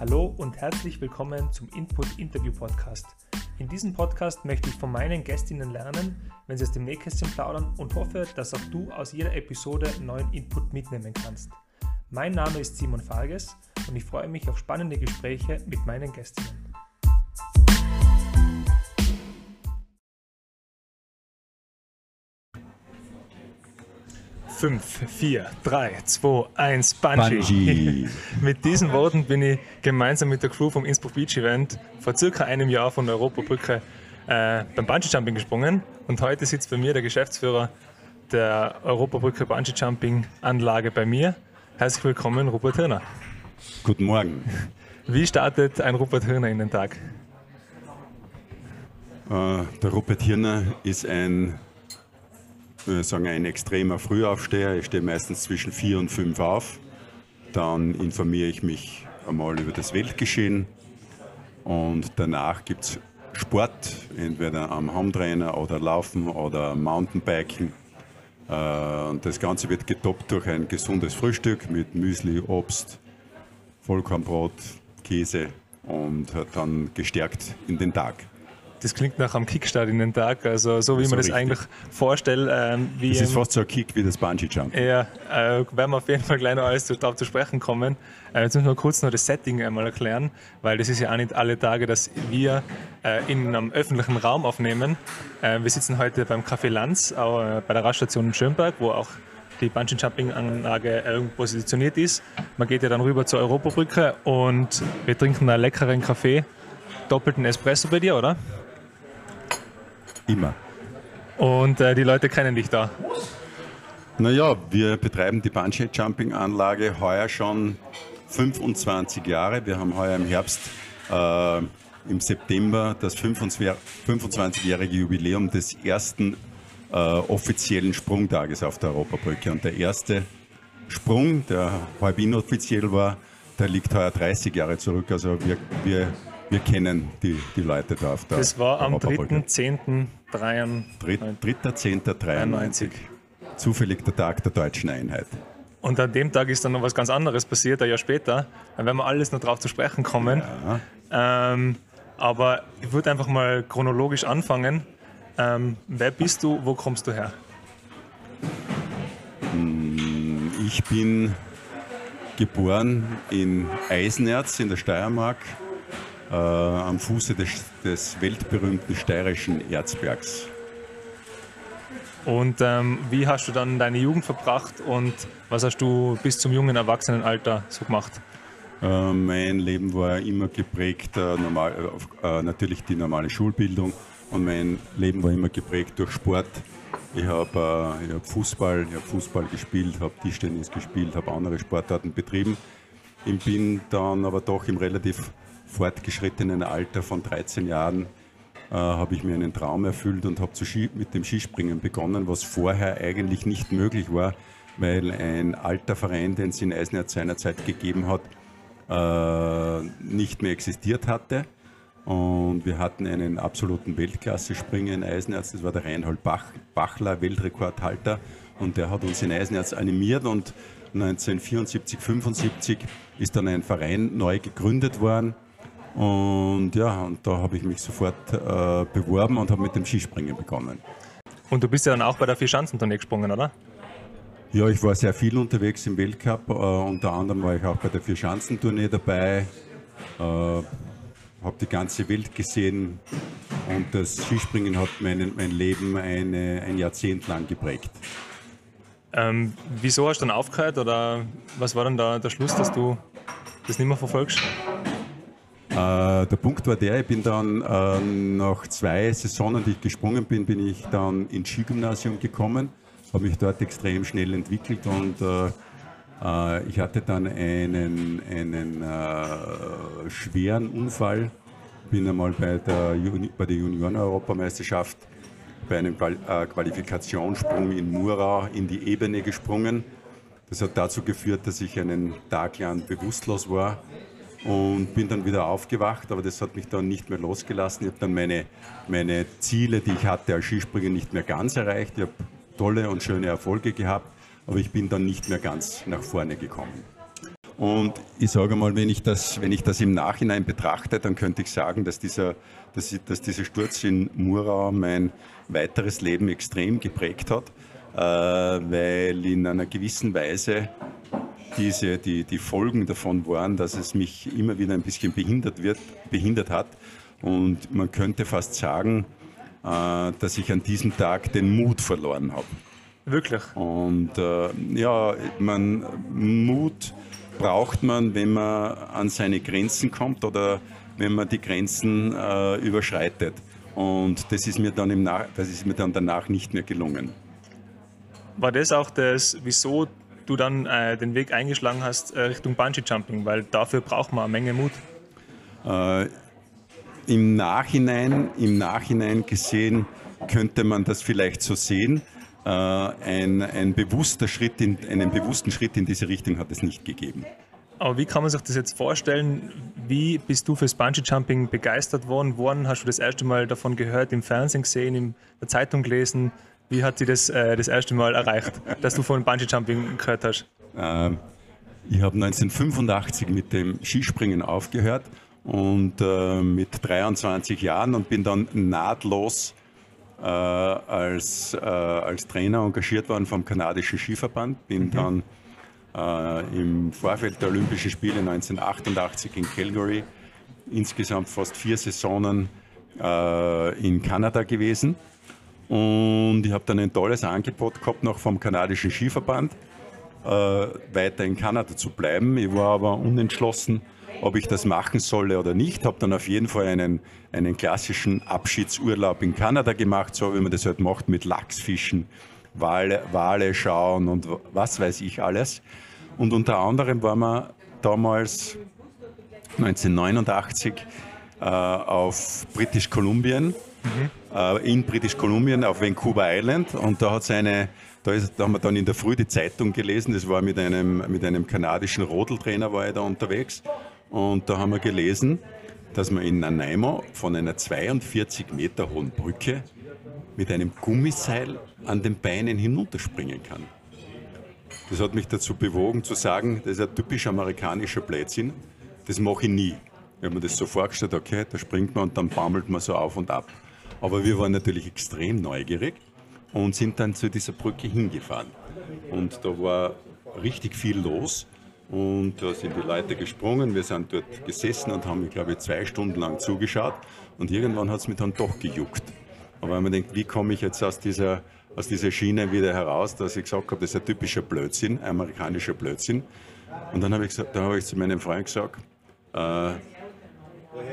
Hallo und herzlich willkommen zum Input Interview Podcast. In diesem Podcast möchte ich von meinen Gästinnen lernen, wenn sie aus dem Nähkästchen plaudern und hoffe, dass auch du aus jeder Episode neuen Input mitnehmen kannst. Mein Name ist Simon Farges und ich freue mich auf spannende Gespräche mit meinen Gästinnen. 5, 4, 3, 2, 1, Bungee. Bungee. mit diesen Worten bin ich gemeinsam mit der Crew vom Innsbruck Beach Event vor circa einem Jahr von der Europabrücke äh, beim Bungee Jumping gesprungen. Und heute sitzt bei mir der Geschäftsführer der Europabrücke Bungee Jumping Anlage bei mir. Herzlich willkommen, Rupert Hirner. Guten Morgen. Wie startet ein Rupert Hirner in den Tag? Äh, der Rupert Hirner ist ein sagen ein extremer Frühaufsteher. Ich stehe meistens zwischen vier und fünf auf. Dann informiere ich mich einmal über das Weltgeschehen und danach gibt es Sport, entweder am Hometrainer oder Laufen oder Mountainbiken. Äh, und das Ganze wird getoppt durch ein gesundes Frühstück mit Müsli, Obst, Vollkornbrot, Käse und dann gestärkt in den Tag das klingt nach einem Kickstart in den Tag, also so wie so man das eigentlich vorstellt. Ähm, wie das ist fast so ein Kick wie das Bungee-Jump. Ja, äh, werden wir auf jeden Fall gleich noch alles darauf zu sprechen kommen. Äh, jetzt müssen wir kurz noch das Setting einmal erklären, weil das ist ja auch nicht alle Tage, dass wir äh, in einem öffentlichen Raum aufnehmen. Äh, wir sitzen heute beim Café Lanz, auch, äh, bei der Raststation in Schönberg, wo auch die Bungee-Jumping-Anlage positioniert ist. Man geht ja dann rüber zur Europabrücke und wir trinken einen leckeren Kaffee. Doppelten Espresso bei dir, oder? Immer. Und äh, die Leute kennen dich da? Naja, wir betreiben die Bungee-Jumping-Anlage heuer schon 25 Jahre. Wir haben heuer im Herbst äh, im September das 25-jährige Jubiläum des ersten äh, offiziellen Sprungtages auf der Europabrücke. Und der erste Sprung, der halb inoffiziell war, der liegt heuer 30 Jahre zurück. Also wir, wir wir kennen die, die Leute da auf der Das war am 3.10.93. Zufällig der Tag der deutschen Einheit. Und an dem Tag ist dann noch was ganz anderes passiert, ein Jahr später. Dann werden wir alles noch drauf zu sprechen kommen. Ja. Ähm, aber ich würde einfach mal chronologisch anfangen. Ähm, wer bist du, wo kommst du her? Ich bin geboren in Eisenerz in der Steiermark äh, am Fuße des, des, weltberühmten steirischen Erzbergs. Und ähm, wie hast du dann deine Jugend verbracht und was hast du bis zum jungen Erwachsenenalter so gemacht? Äh, mein Leben war immer geprägt, äh, normal, äh, natürlich die normale Schulbildung und mein Leben war immer geprägt durch Sport. Ich habe äh, hab Fußball, hab Fußball gespielt, habe Tischtennis gespielt, habe andere Sportarten betrieben. Ich bin dann aber doch im relativ fortgeschrittenen Alter von 13 Jahren äh, habe ich mir einen Traum erfüllt und habe mit dem Skispringen begonnen, was vorher eigentlich nicht möglich war, weil ein alter Verein, den es in Eisenerz seinerzeit gegeben hat, äh, nicht mehr existiert hatte. Und wir hatten einen absoluten Weltklasse-Springer in Eisenerz, das war der Reinhold Bach, Bachler, Weltrekordhalter. Und der hat uns in Eisenerz animiert und 1974, 75 ist dann ein Verein neu gegründet worden und ja, und da habe ich mich sofort äh, beworben und habe mit dem Skispringen begonnen. Und du bist ja dann auch bei der Vierschanzentournee gesprungen, oder? Ja, ich war sehr viel unterwegs im Weltcup. Äh, unter anderem war ich auch bei der Vierschanzentournee dabei. Äh, habe die ganze Welt gesehen und das Skispringen hat mein, mein Leben eine, ein Jahrzehnt lang geprägt. Ähm, wieso hast du dann aufgehört oder was war dann da der Schluss, dass du das nicht mehr verfolgst? Äh, der Punkt war der, ich bin dann äh, nach zwei Saisonen, die ich gesprungen bin, bin ich dann ins Skigymnasium gekommen, habe mich dort extrem schnell entwickelt und äh, äh ich hatte dann einen, einen äh, schweren Unfall, bin einmal bei der, bei der Junioren-Europameisterschaft bei einem äh, Qualifikationssprung in Murau in die Ebene gesprungen. Das hat dazu geführt, dass ich einen Tag lang bewusstlos war und bin dann wieder aufgewacht, aber das hat mich dann nicht mehr losgelassen. Ich habe dann meine, meine Ziele, die ich hatte als Skispringer, nicht mehr ganz erreicht. Ich habe tolle und schöne Erfolge gehabt, aber ich bin dann nicht mehr ganz nach vorne gekommen. Und ich sage mal, wenn ich, das, wenn ich das im Nachhinein betrachte, dann könnte ich sagen, dass dieser, dass, dass dieser Sturz in Murau mein weiteres Leben extrem geprägt hat, äh, weil in einer gewissen Weise diese, die, die Folgen davon waren, dass es mich immer wieder ein bisschen behindert, wird, behindert hat. Und man könnte fast sagen, äh, dass ich an diesem Tag den Mut verloren habe. Wirklich? Und äh, ja, man, Mut braucht man, wenn man an seine Grenzen kommt oder wenn man die Grenzen äh, überschreitet. Und das ist, mir dann im Nach das ist mir dann danach nicht mehr gelungen. War das auch das, wieso du dann äh, den Weg eingeschlagen hast äh, Richtung Bungee Jumping? Weil dafür braucht man eine Menge Mut. Äh, Im Nachhinein, Im Nachhinein gesehen könnte man das vielleicht so sehen. Äh, ein, ein bewusster Schritt in, einen bewussten Schritt in diese Richtung hat es nicht gegeben. Aber wie kann man sich das jetzt vorstellen? Wie bist du fürs Bungee Jumping begeistert worden? Wann hast du das erste Mal davon gehört, im Fernsehen gesehen, in der Zeitung gelesen? Wie hat sie das äh, das erste Mal erreicht, dass du von Bungee Jumping gehört hast? Ähm, ich habe 1985 mit dem Skispringen aufgehört und äh, mit 23 Jahren und bin dann nahtlos äh, als, äh, als Trainer engagiert worden vom kanadischen Skiverband. Bin mhm. dann äh, im Vorfeld der Olympischen Spiele 1988 in Calgary insgesamt fast vier Saisonen äh, in Kanada gewesen. Und ich habe dann ein tolles Angebot gehabt noch vom kanadischen Skiverband, äh, weiter in Kanada zu bleiben. Ich war aber unentschlossen, ob ich das machen solle oder nicht. Habe dann auf jeden Fall einen, einen klassischen Abschiedsurlaub in Kanada gemacht, so wie man das halt macht mit Lachsfischen, Wale, Wale schauen und was weiß ich alles. Und unter anderem waren wir damals 1989 äh, auf British Kolumbien, mhm. Äh, in British Kolumbien auf Vancouver Island und da hat eine da, ist, da, haben wir dann in der Früh die Zeitung gelesen, das war mit einem, mit einem kanadischen Rodeltrainer war ich da unterwegs und da haben wir gelesen, dass man in Nanaimo von einer 42 Meter hohen Brücke mit einem Gummiseil an den Beinen hinunterspringen kann. Das hat mich dazu bewogen zu sagen, das ist ein typisch amerikanischer Blödsinn, das mache ich nie. Habe mir das so vorgestellt, okay, da springt man und dann baumelt man so auf und ab. Aber wir waren natürlich extrem neugierig und sind dann zu dieser Brücke hingefahren. Und da war richtig viel los und da sind die Leute gesprungen, wir sind dort gesessen und haben, glaube ich, zwei Stunden lang zugeschaut. Und irgendwann hat es mich dann doch gejuckt. Aber wenn man denkt, wie komme ich jetzt aus dieser, aus dieser Schiene wieder heraus, dass ich gesagt habe, das ist ein typischer Blödsinn, amerikanischer Blödsinn. Und dann habe ich, hab ich zu meinem Freund gesagt, äh,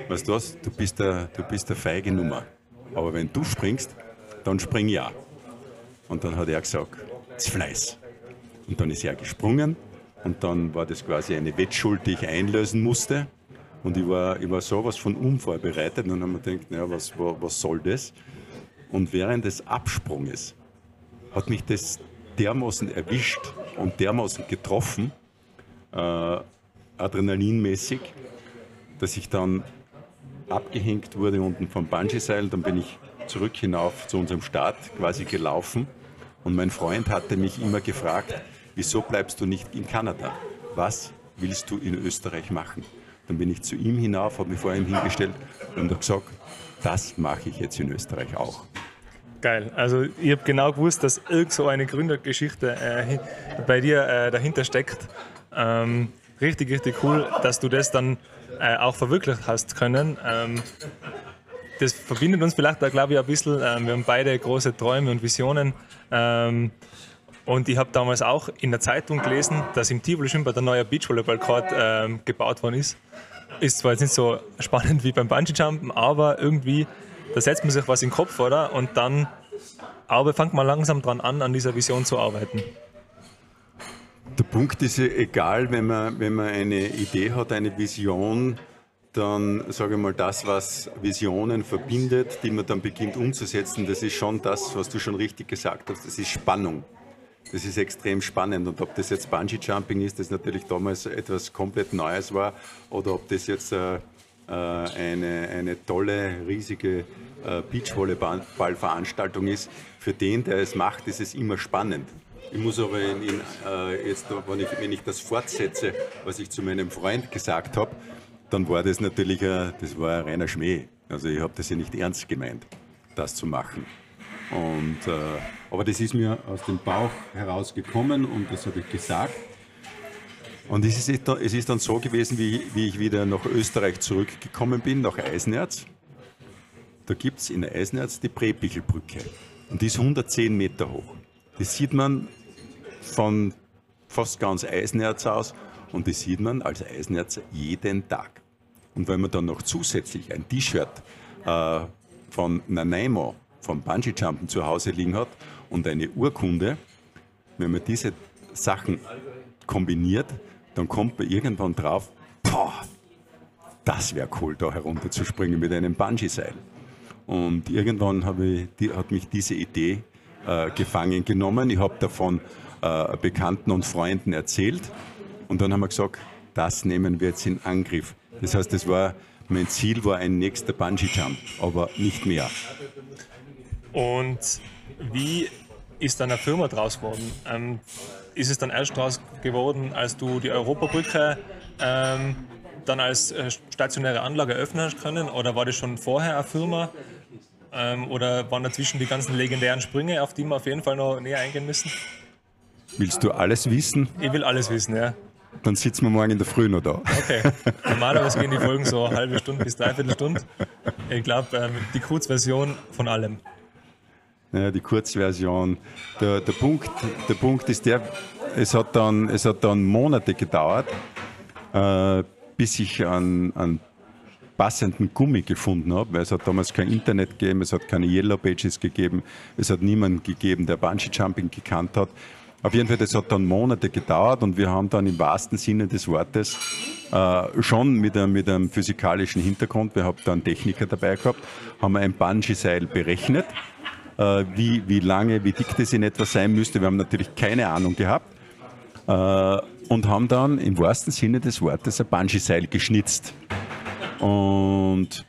weißt du was, du bist, der, du bist der feige Nummer. Aber wenn du springst, dann spring ja. Und dann hat er gesagt, das Fleiß. Und dann ist er gesprungen und dann war das quasi eine Wettschuld, die ich einlösen musste. Und ich war, ich war sowas von unvorbereitet. Und dann haben wir gedacht, naja, was, was soll das? Und während des Absprunges hat mich das dermaßen erwischt und dermaßen getroffen, äh, adrenalinmäßig, dass ich dann abgehängt wurde unten vom Bungee-Seil. Dann bin ich zurück hinauf zu unserem Start quasi gelaufen. Und mein Freund hatte mich immer gefragt, wieso bleibst du nicht in Kanada? Was willst du in Österreich machen? Dann bin ich zu ihm hinauf, habe mich vor ihm hingestellt und habe gesagt, das mache ich jetzt in Österreich auch. Geil. Also ich habe genau gewusst, dass irgend so eine Gründergeschichte äh, bei dir äh, dahinter steckt. Ähm, richtig, richtig cool, dass du das dann äh, auch verwirklicht hast können. Ähm, das verbindet uns vielleicht da, glaube ich, ein bisschen. Ähm, wir haben beide große Träume und Visionen. Ähm, und ich habe damals auch in der Zeitung gelesen, dass im Tivoli Schwimmbad ein neuer Beachvolleyball-Court ähm, gebaut worden ist. Ist zwar jetzt nicht so spannend wie beim Bungee-Jumpen, aber irgendwie, da setzt man sich was in den Kopf, oder? Und dann aber fängt man langsam dran an, an dieser Vision zu arbeiten. Der Punkt ist ja egal, wenn man, wenn man eine Idee hat, eine Vision, dann sage ich mal, das, was Visionen verbindet, die man dann beginnt umzusetzen, das ist schon das, was du schon richtig gesagt hast, das ist Spannung. Das ist extrem spannend. Und ob das jetzt Bungee Jumping ist, das natürlich damals etwas komplett Neues war, oder ob das jetzt äh, äh eine, eine tolle, riesige äh, Beachvolleyball-Veranstaltung ist, für den, der es macht, ist es immer spannend. Ich muss aber in, in, äh, jetzt, wenn ich, wenn ich das fortsetze, was ich zu meinem Freund gesagt habe, dann war das natürlich ein, das war ein reiner Schmäh. Also ich habe das ja nicht ernst gemeint, das zu machen. Und, äh, aber das ist mir aus dem Bauch herausgekommen und das habe ich gesagt. Und es ist, es ist dann so gewesen, wie, wie ich wieder nach Österreich zurückgekommen bin, nach Eisenerz. Da gibt es in Eisenerz die Präpichelbrücke. Und die ist 110 Meter hoch. Das sieht man von fast ganz Eisenerz aus und das sieht man als Eisenerzer jeden Tag. Und wenn man dann noch zusätzlich ein T-Shirt äh, von Nanaimo, vom Bungee-Jumpen zu Hause liegen hat und eine Urkunde, wenn man diese Sachen kombiniert, dann kommt man irgendwann drauf, boah, das wäre cool, da herunterzuspringen mit einem Bungee-Seil. Und irgendwann ich, die, hat mich diese Idee äh, gefangen genommen. Ich habe davon äh, Bekannten und Freunden erzählt und dann haben wir gesagt, das nehmen wir jetzt in Angriff. Das heißt, das war, mein Ziel war ein nächster Bungee-Jump, aber nicht mehr. Und wie ist dann eine Firma draus geworden? Ähm, ist es dann erst draus geworden, als du die Europabrücke ähm, dann als äh, stationäre Anlage öffnen hast können? Oder war das schon vorher eine Firma? Ähm, oder waren dazwischen die ganzen legendären Sprünge, auf die wir auf jeden Fall noch näher eingehen müssen? Willst du alles wissen? Ich will alles wissen, ja. Dann sitzen wir morgen in der Früh noch da. Okay. Normalerweise gehen die Folgen so eine halbe Stunde bis dreiviertel Stunde. Ich glaube, ähm, die Kurzversion von allem. Ja, die Kurzversion. Der, der, Punkt, der Punkt ist der, es hat dann, es hat dann Monate gedauert, äh, bis ich an, an passenden Gummi gefunden habe, weil es hat damals kein Internet gegeben, es hat keine Yellow Pages gegeben, es hat niemanden gegeben, der Bungee Jumping gekannt hat. Auf jeden Fall, das hat dann Monate gedauert und wir haben dann im wahrsten Sinne des Wortes äh, schon mit einem, mit einem physikalischen Hintergrund, wir haben da einen Techniker dabei gehabt, haben ein Bungee-Seil berechnet, äh, wie, wie lange, wie dick das in etwa sein müsste. Wir haben natürlich keine Ahnung gehabt äh, und haben dann im wahrsten Sinne des Wortes ein Bungee-Seil geschnitzt. Und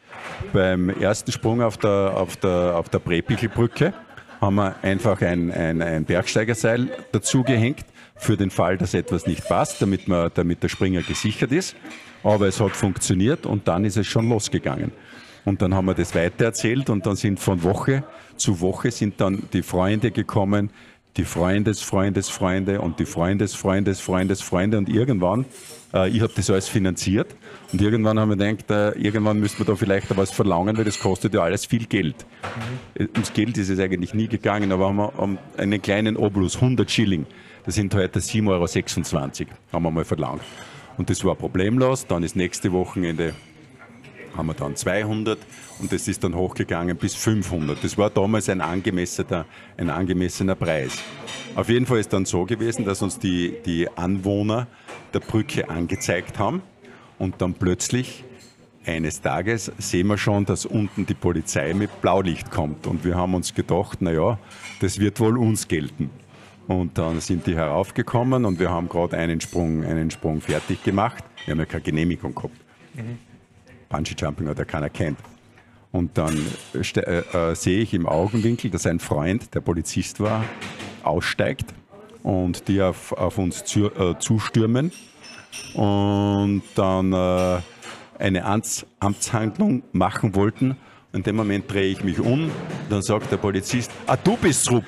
beim ersten Sprung auf der, auf der, auf der Brepichelbrücke haben wir einfach ein, ein, ein Bergsteigerseil dazu gehängt, für den Fall, dass etwas nicht passt, damit, man, damit der Springer gesichert ist. Aber es hat funktioniert und dann ist es schon losgegangen. Und dann haben wir das weitererzählt und dann sind von Woche zu Woche sind dann die Freunde gekommen, die Freundesfreundesfreunde und die Freundesfreundesfreundesfreunde und irgendwann, äh, ich habe das alles finanziert und irgendwann haben wir gedacht, äh, irgendwann müssen wir da vielleicht was verlangen, weil das kostet ja alles viel Geld. Mhm. Ums Geld ist es eigentlich nie gegangen, aber haben wir um einen kleinen Obolus, 100 Schilling, das sind heute 7,26 Euro, haben wir mal verlangt. Und das war problemlos, dann ist nächste Wochenende haben wir dann 200 und das ist dann hochgegangen bis 500. Das war damals ein angemessener, ein angemessener Preis. Auf jeden Fall ist dann so gewesen, dass uns die, die Anwohner der Brücke angezeigt haben und dann plötzlich eines Tages sehen wir schon, dass unten die Polizei mit Blaulicht kommt und wir haben uns gedacht, naja, das wird wohl uns gelten. Und dann sind die heraufgekommen und wir haben gerade einen Sprung, einen Sprung fertig gemacht. Wir haben ja keine Genehmigung gehabt. Mhm. Bungee Jumping ja keiner kennt. Und dann äh, äh, sehe ich im Augenwinkel, dass ein Freund, der Polizist war, aussteigt und die auf, auf uns zu, äh, zustürmen und dann äh, eine Amts, Amtshandlung machen wollten. In dem Moment drehe ich mich um, dann sagt der Polizist, ah, du bist Rupp.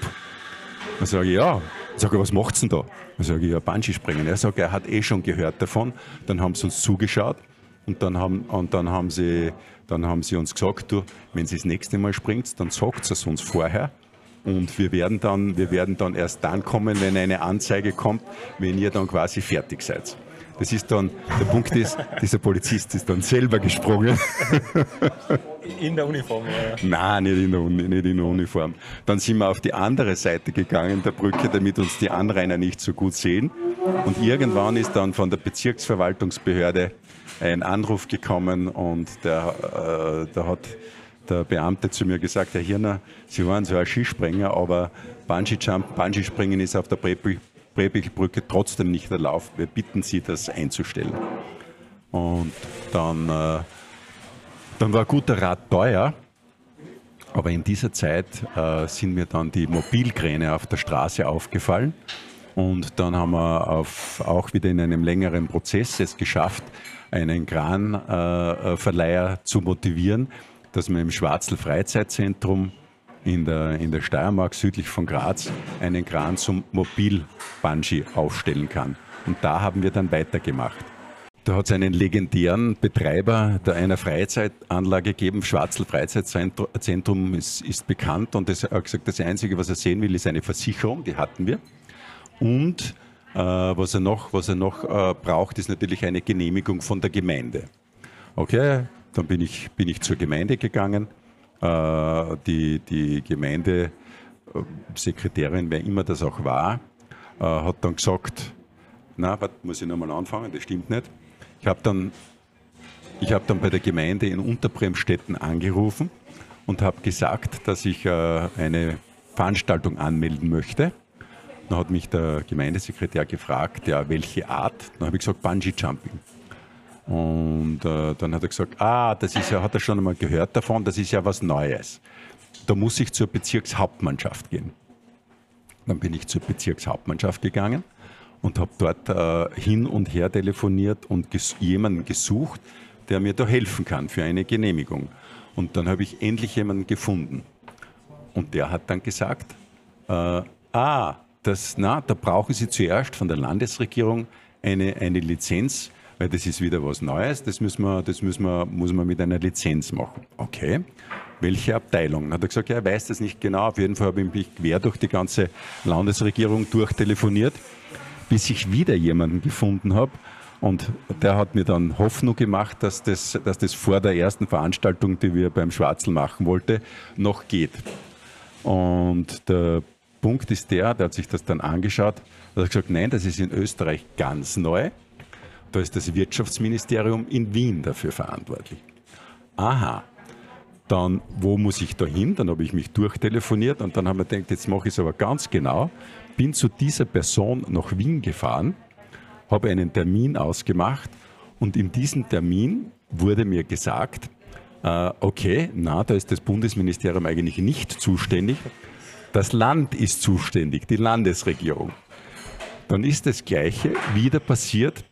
Dann sage ich, ja. Ich sage, was macht's denn da? Dann sage ich, ja, Bungee springen. Er sagt, er hat eh schon gehört davon. Dann haben sie uns zugeschaut und dann haben, und dann haben, sie, dann haben sie uns gesagt, du, wenn sie das nächste Mal springt, dann sagt es uns vorher. Und wir werden, dann, wir werden dann erst dann kommen, wenn eine Anzeige kommt, wenn ihr dann quasi fertig seid. Das ist dann, der Punkt ist, dieser Polizist ist dann selber gesprungen. In der Uniform, oder? Nein, nicht in, der Uni, nicht in der Uniform. Dann sind wir auf die andere Seite gegangen der Brücke, damit uns die Anrainer nicht so gut sehen. Und irgendwann ist dann von der Bezirksverwaltungsbehörde ein Anruf gekommen und der, äh, da hat der Beamte zu mir gesagt, Herr Hirner, Sie waren ein Skispringer, aber Bungee-Jump, Bungee-Springen ist auf der Brebichelbrücke trotzdem nicht erlaubt. Wir bitten Sie, das einzustellen. Und dann, äh, dann war guter Rat teuer Aber in dieser Zeit äh, sind mir dann die Mobilkräne auf der Straße aufgefallen. Und dann haben wir auf, auch wieder in einem längeren Prozess es geschafft, einen Kranverleiher äh, zu motivieren, dass man im Schwarzel Freizeitzentrum in der, in der Steiermark südlich von Graz einen Kran zum Mobil-Bungee aufstellen kann. Und da haben wir dann weitergemacht. Da hat es einen legendären Betreiber einer Freizeitanlage gegeben. Schwarzel Freizeitzentrum ist, ist bekannt und er hat gesagt, das Einzige, was er sehen will, ist eine Versicherung, die hatten wir. Und äh, was er noch, was er noch äh, braucht, ist natürlich eine Genehmigung von der Gemeinde. Okay, dann bin ich, bin ich zur Gemeinde gegangen. Äh, die, die Gemeindesekretärin, wer immer das auch war, äh, hat dann gesagt, na, warte, muss ich nochmal anfangen, das stimmt nicht. Ich habe dann, hab dann bei der Gemeinde in Unterbremstetten angerufen und habe gesagt, dass ich äh, eine Veranstaltung anmelden möchte. Dann hat mich der Gemeindesekretär gefragt, ja, welche Art. Dann habe ich gesagt, Bungee Jumping. Und äh, dann hat er gesagt, ah, das ist ja, hat er schon einmal gehört davon, das ist ja was Neues. Da muss ich zur Bezirkshauptmannschaft gehen. Dann bin ich zur Bezirkshauptmannschaft gegangen und habe dort äh, hin und her telefoniert und ges jemanden gesucht, der mir da helfen kann für eine Genehmigung. Und dann habe ich endlich jemanden gefunden. Und der hat dann gesagt, äh, ah, das, na, da brauchen Sie zuerst von der Landesregierung eine, eine Lizenz, weil das ist wieder was Neues, das, müssen wir, das müssen wir, muss man mit einer Lizenz machen. Okay, welche Abteilung? Dann hat er gesagt, ja, er weiß das nicht genau, auf jeden Fall habe ich mich quer durch die ganze Landesregierung durchtelefoniert bis ich wieder jemanden gefunden habe. Und der hat mir dann Hoffnung gemacht, dass das, dass das vor der ersten Veranstaltung, die wir beim Schwarzel machen wollten, noch geht. Und der Punkt ist der, der hat sich das dann angeschaut, hat gesagt, nein, das ist in Österreich ganz neu. Da ist das Wirtschaftsministerium in Wien dafür verantwortlich. Aha, dann wo muss ich da hin? Dann habe ich mich durchtelefoniert und dann haben wir gedacht, jetzt mache ich es aber ganz genau bin zu dieser Person nach Wien gefahren, habe einen Termin ausgemacht und in diesem Termin wurde mir gesagt, äh, okay, na, da ist das Bundesministerium eigentlich nicht zuständig, das Land ist zuständig, die Landesregierung. Dann ist das Gleiche wieder passiert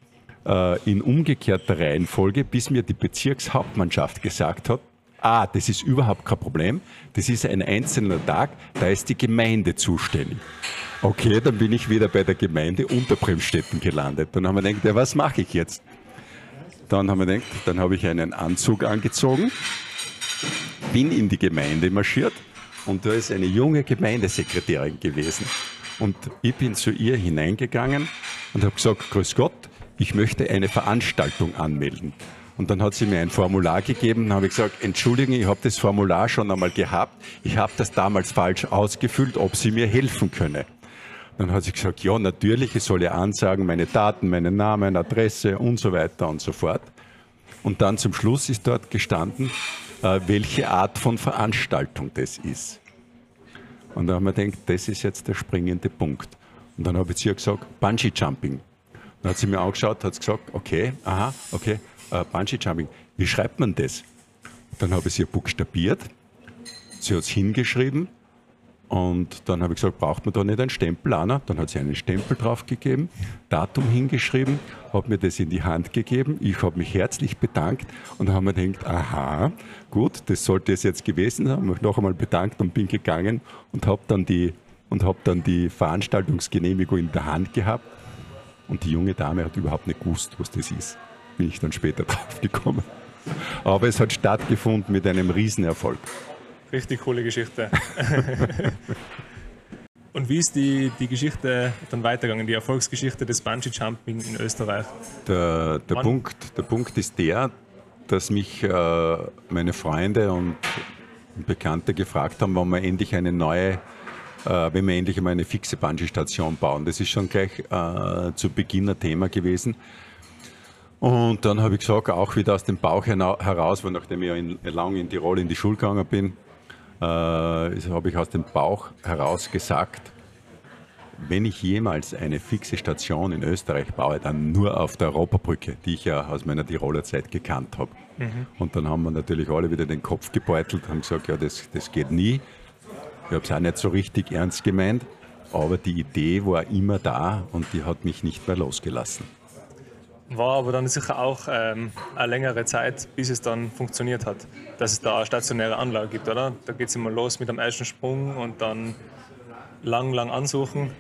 äh, in umgekehrter Reihenfolge, bis mir die Bezirkshauptmannschaft gesagt hat, ah, das ist überhaupt kein Problem, das ist ein einzelner Tag, da ist die Gemeinde zuständig. Okay, dann bin ich wieder bei der Gemeinde Unterbremstetten gelandet. Dann haben wir gedacht, ja, was mache ich jetzt? Dann haben wir gedacht, dann habe ich einen Anzug angezogen, bin in die Gemeinde marschiert und da ist eine junge Gemeindesekretärin gewesen. Und ich bin zu ihr hineingegangen und habe gesagt, Grüß Gott, ich möchte eine Veranstaltung anmelden. Und dann hat sie mir ein Formular gegeben. Dann habe ich gesagt, Entschuldigung, ich habe das Formular schon einmal gehabt. Ich habe das damals falsch ausgefüllt, ob Sie mir helfen könne. Dann hat sie gesagt, ja, natürlich, ich soll ja ansagen, meine Daten, meinen Namen, Adresse und so weiter und so fort. Und dann zum Schluss ist dort gestanden, welche Art von Veranstaltung das ist. Und dann haben wir gedacht, das ist jetzt der springende Punkt. Und dann habe ich zu ihr gesagt, Bungee Jumping. Dann hat sie mir angeschaut, hat gesagt, okay, aha, okay, äh, Bungee Jumping. Wie schreibt man das? Dann habe ich sie buchstabiert. Sie hat es hingeschrieben und dann habe ich gesagt, braucht man da nicht einen Stempel, Anna? Dann hat sie einen Stempel draufgegeben, Datum hingeschrieben, hat mir das in die Hand gegeben. Ich habe mich herzlich bedankt und dann haben wir gedacht, aha, gut, das sollte es jetzt gewesen sein. Habe mich noch einmal bedankt und bin gegangen und habe dann, die, hab dann die Veranstaltungsgenehmigung in der Hand gehabt. Und die junge Dame hat überhaupt nicht gewusst, was das ist. Bin ich dann später draufgekommen. Aber es hat stattgefunden mit einem Riesenerfolg. Richtig coole Geschichte. Und wie ist die, die Geschichte dann weitergegangen, die Erfolgsgeschichte des Bungee Jumping in Österreich? Der, der, Punkt, der Punkt ist der, dass mich äh, meine Freunde und Bekannte gefragt haben, wann wir endlich eine neue, äh, wenn wir endlich einmal eine fixe Bungee-Station bauen. Das ist schon gleich äh, zu Beginn ein Thema gewesen. Und dann habe ich gesagt, auch wieder aus dem Bauch heraus, weil nachdem ich in, lange in Tirol in die Schule gegangen bin, äh, habe ich aus dem Bauch heraus gesagt, wenn ich jemals eine fixe Station in Österreich baue, dann nur auf der Europabrücke, die ich ja aus meiner Tiroler Zeit gekannt habe. Mhm. Und dann haben wir natürlich alle wieder den Kopf gebeutelt, haben gesagt, ja, das, das geht nie. Ich habe es auch nicht so richtig ernst gemeint, aber die Idee war immer da und die hat mich nicht mehr losgelassen. War aber dann sicher auch ähm, eine längere Zeit, bis es dann funktioniert hat, dass es da eine stationäre Anlage gibt, oder? Da geht es immer los mit dem ersten Sprung und dann lang, lang ansuchen.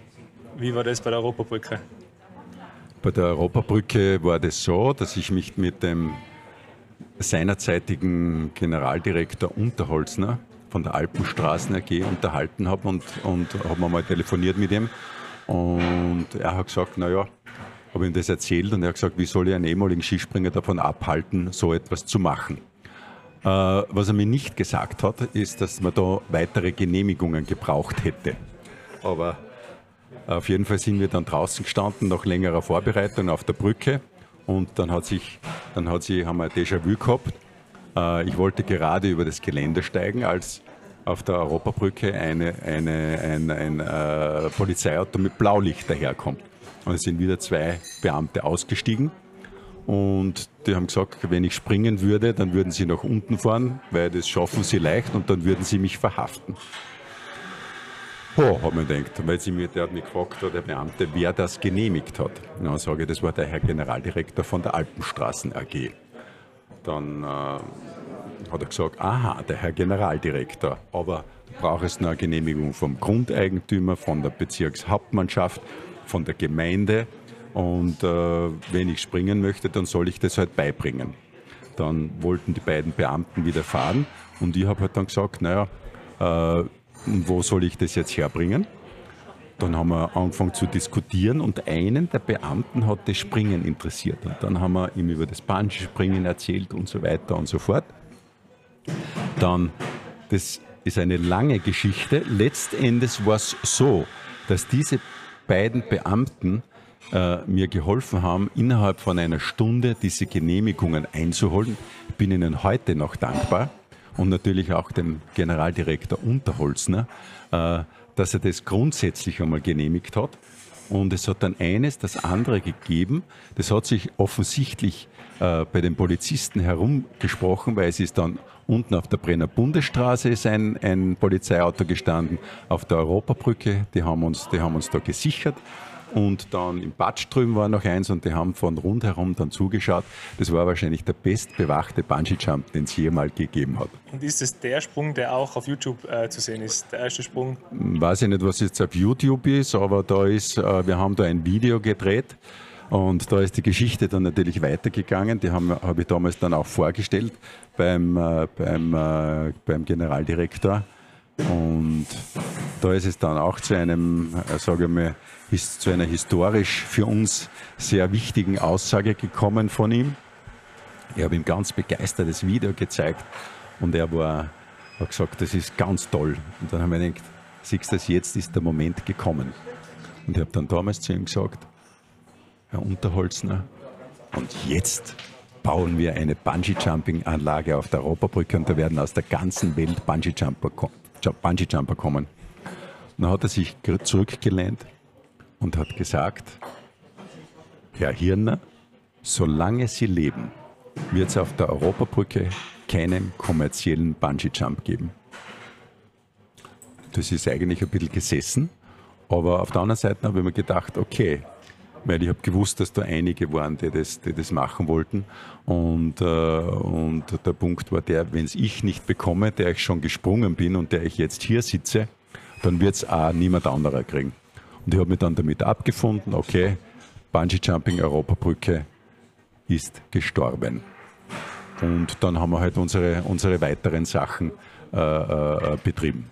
Wie war das bei der Europabrücke? Bei der Europabrücke war das so, dass ich mich mit dem seinerzeitigen Generaldirektor Unterholzner von der Alpenstraßen AG unterhalten habe und, und habe mal telefoniert mit ihm. Und er hat gesagt, naja, habe ihm das erzählt und er hat gesagt, wie soll ich einen ehemaligen Skispringer davon abhalten, so etwas zu machen. Äh, was er mir nicht gesagt hat, ist, dass man da weitere Genehmigungen gebraucht hätte. Aber auf jeden Fall sind wir dann draußen gestanden, nach längerer Vorbereitung auf der Brücke. Und dann hat sich, dann hat sie, haben wir ein Déjà-vu gehabt. Äh, ich wollte gerade über das Gelände steigen, als auf der Europabrücke eine, eine, ein, ein, ein äh, Polizeiauto mit Blaulicht daherkommt. Und es sind wieder zwei Beamte ausgestiegen. Und die haben gesagt, wenn ich springen würde, dann würden sie nach unten fahren, weil das schaffen sie leicht und dann würden sie mich verhaften. Oh, hat man gedacht, weil sie mir, der hat mich gefragt, der Beamte, wer das genehmigt hat. Dann sage ich, das war der Herr Generaldirektor von der Alpenstraßen AG. Dann äh, hat er gesagt, aha, der Herr Generaldirektor, aber du brauchst eine Genehmigung vom Grundeigentümer, von der Bezirkshauptmannschaft, von der Gemeinde und äh, wenn ich springen möchte, dann soll ich das halt beibringen. Dann wollten die beiden Beamten wieder fahren und ich habe halt dann gesagt, naja, äh, wo soll ich das jetzt herbringen? Dann haben wir angefangen zu diskutieren und einen der Beamten hat das Springen interessiert. Und dann haben wir ihm über das Bungee-Springen erzählt und so weiter und so fort. Dann, das ist eine lange Geschichte. Letztendlich war es so, dass diese beiden Beamten äh, mir geholfen haben, innerhalb von einer Stunde diese Genehmigungen einzuholen. Ich bin ihnen heute noch dankbar und natürlich auch dem Generaldirektor Unterholzner, äh, dass er das grundsätzlich einmal genehmigt hat. Und es hat dann eines das andere gegeben. Das hat sich offensichtlich äh, bei den Polizisten herumgesprochen, weil es ist dann unten auf der Brenner Bundesstraße ist ein, ein Polizeiauto gestanden, auf der Europabrücke, die haben uns, die haben uns da gesichert. Und dann im drüben war noch eins und die haben von rundherum dann zugeschaut. Das war wahrscheinlich der bestbewachte Bungee-Jump, den es jemals gegeben hat. Und ist das der Sprung, der auch auf YouTube äh, zu sehen ist? Der erste Sprung? Weiß ich nicht, was jetzt auf YouTube ist, aber da ist, äh, wir haben da ein Video gedreht. Und da ist die Geschichte dann natürlich weitergegangen. Die habe hab ich damals dann auch vorgestellt beim, äh, beim, äh, beim Generaldirektor. Und da ist es dann auch zu einem, äh, sage ich mal, zu einer historisch für uns sehr wichtigen Aussage gekommen von ihm. Ich habe ihm ganz begeistertes Video gezeigt und er war, hat gesagt, das ist ganz toll. Und dann haben wir gedacht, siehst du, jetzt ist der Moment gekommen. Und ich habe dann damals zu ihm gesagt, Herr Unterholzner, und jetzt bauen wir eine Bungee-Jumping-Anlage auf der Europabrücke und da werden aus der ganzen Welt Bungee-Jumper Bungee kommen. Und dann hat er sich zurückgelehnt und hat gesagt, Herr Hirner, solange Sie leben, wird es auf der Europabrücke keinen kommerziellen Bungee-Jump geben. Das ist eigentlich ein bisschen gesessen, aber auf der anderen Seite habe ich mir gedacht, okay, weil ich habe gewusst, dass da einige waren, die das, die das machen wollten. Und, äh, und der Punkt war der, wenn es ich nicht bekomme, der ich schon gesprungen bin und der ich jetzt hier sitze, dann wird es auch niemand anderer kriegen. Und ich habe mich dann damit abgefunden, okay, Bungee Jumping Europabrücke ist gestorben. Und dann haben wir halt unsere, unsere weiteren Sachen äh, äh, betrieben.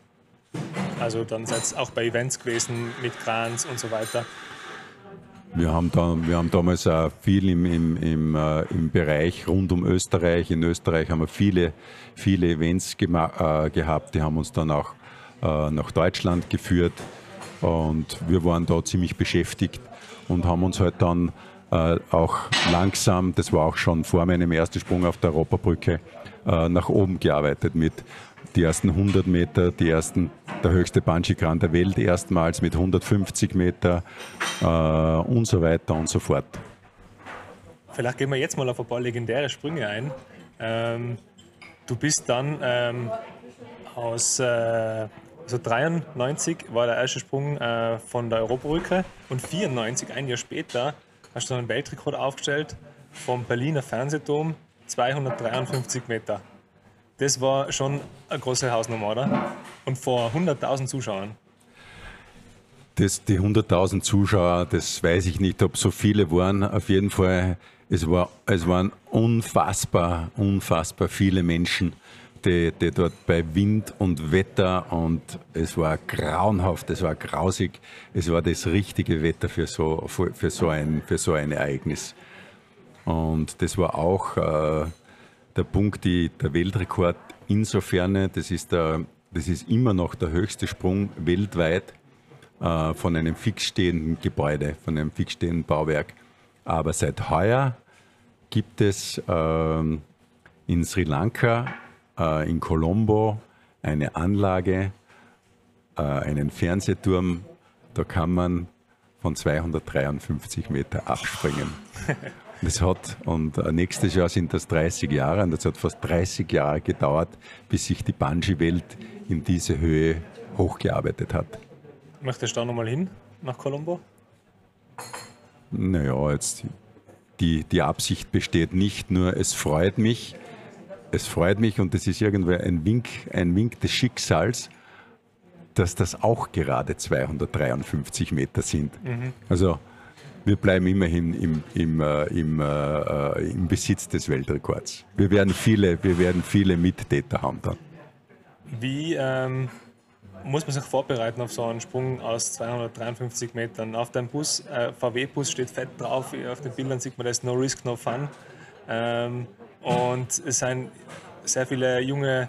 Also dann seid ihr auch bei Events gewesen mit Grants und so weiter. Wir haben, da, wir haben damals auch viel im, im, im, äh, im Bereich rund um Österreich. In Österreich haben wir viele, viele Events äh, gehabt, die haben uns dann auch äh, nach Deutschland geführt. Und wir waren da ziemlich beschäftigt und haben uns halt dann äh, auch langsam, das war auch schon vor meinem ersten Sprung auf der Europabrücke, äh, nach oben gearbeitet mit die ersten 100 Meter, die ersten, der höchste Bungee-Kran der Welt erstmals mit 150 Meter äh, und so weiter und so fort. Vielleicht gehen wir jetzt mal auf ein paar legendäre Sprünge ein. Ähm, du bist dann ähm, aus äh, also 93 war der erste Sprung äh, von der Europabrücke und 94, ein Jahr später, hast du einen Weltrekord aufgestellt vom Berliner Fernsehturm, 253 Meter. Das war schon eine große Hausnummer, oder? Und vor 100.000 Zuschauern. Das, die 100.000 Zuschauer, das weiß ich nicht, ob so viele waren. Auf jeden Fall, es, war, es waren unfassbar, unfassbar viele Menschen, die, die dort bei Wind und Wetter und es war grauenhaft, es war grausig, es war das richtige Wetter für so, für, für so, ein, für so ein Ereignis. Und das war auch äh, der Punkt, die, der Weltrekord insofern, das ist, der, das ist immer noch der höchste Sprung weltweit äh, von einem fixstehenden Gebäude, von einem fixstehenden Bauwerk. Aber seit heuer gibt es äh, in Sri Lanka, äh, in Colombo eine Anlage, äh, einen Fernsehturm, da kann man von 253 Meter abspringen. Das hat, und äh, nächstes Jahr sind das 30 Jahre, und das hat fast 30 Jahre gedauert, bis sich die Bungee-Welt in diese Höhe hochgearbeitet hat. Möchtest du da nochmal hin, nach Colombo? Naja, jetzt die, die Absicht besteht nicht nur, es freut mich, es freut mich und das ist irgendwie ein Wink, ein Wink des Schicksals, dass das auch gerade 253 Meter sind. Mhm. Also wir bleiben immerhin im, im, äh, im, äh, im Besitz des Weltrekords. Wir werden viele, wir werden viele Mittäter haben dann. Wie ähm, muss man sich vorbereiten auf so einen Sprung aus 253 Metern? Auf deinem Bus, äh, VW-Bus steht fett drauf, auf den Bildern sieht man das No Risk, No Fun. Ähm, und es sind sehr viele junge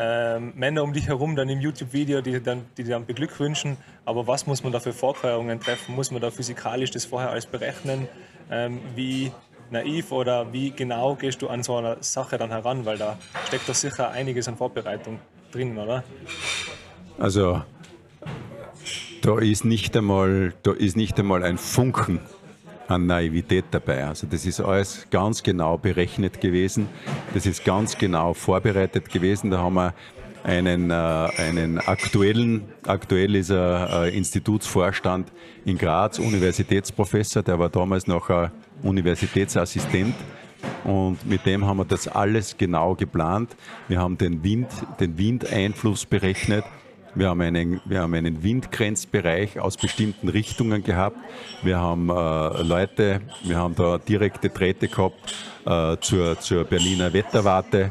ähm, Männer um dich herum dann im YouTube-Video, die, dann, die dann beglückwünschen. Aber was muss man da für Vorkehrungen treffen? Muss man da physikalisch das vorher alles berechnen? Ähm, wie naiv oder wie genau gehst du an so eine Sache dann heran? Weil da steckt doch sicher einiges an Vorbereitung drin, oder? Also da ist nicht einmal, da ist nicht einmal ein Funken an Naivität dabei. Also das ist alles ganz genau berechnet gewesen. Das ist ganz genau vorbereitet gewesen. Da haben wir einen, äh, einen aktuellen, aktuell ist er äh, Institutsvorstand in Graz, Universitätsprofessor, der war damals noch äh, Universitätsassistent. Und mit dem haben wir das alles genau geplant. Wir haben den Wind, den Windeinfluss berechnet. Wir haben einen, wir haben einen Windgrenzbereich aus bestimmten Richtungen gehabt. Wir haben äh, Leute, wir haben da direkte Drähte gehabt äh, zur, zur Berliner Wetterwarte.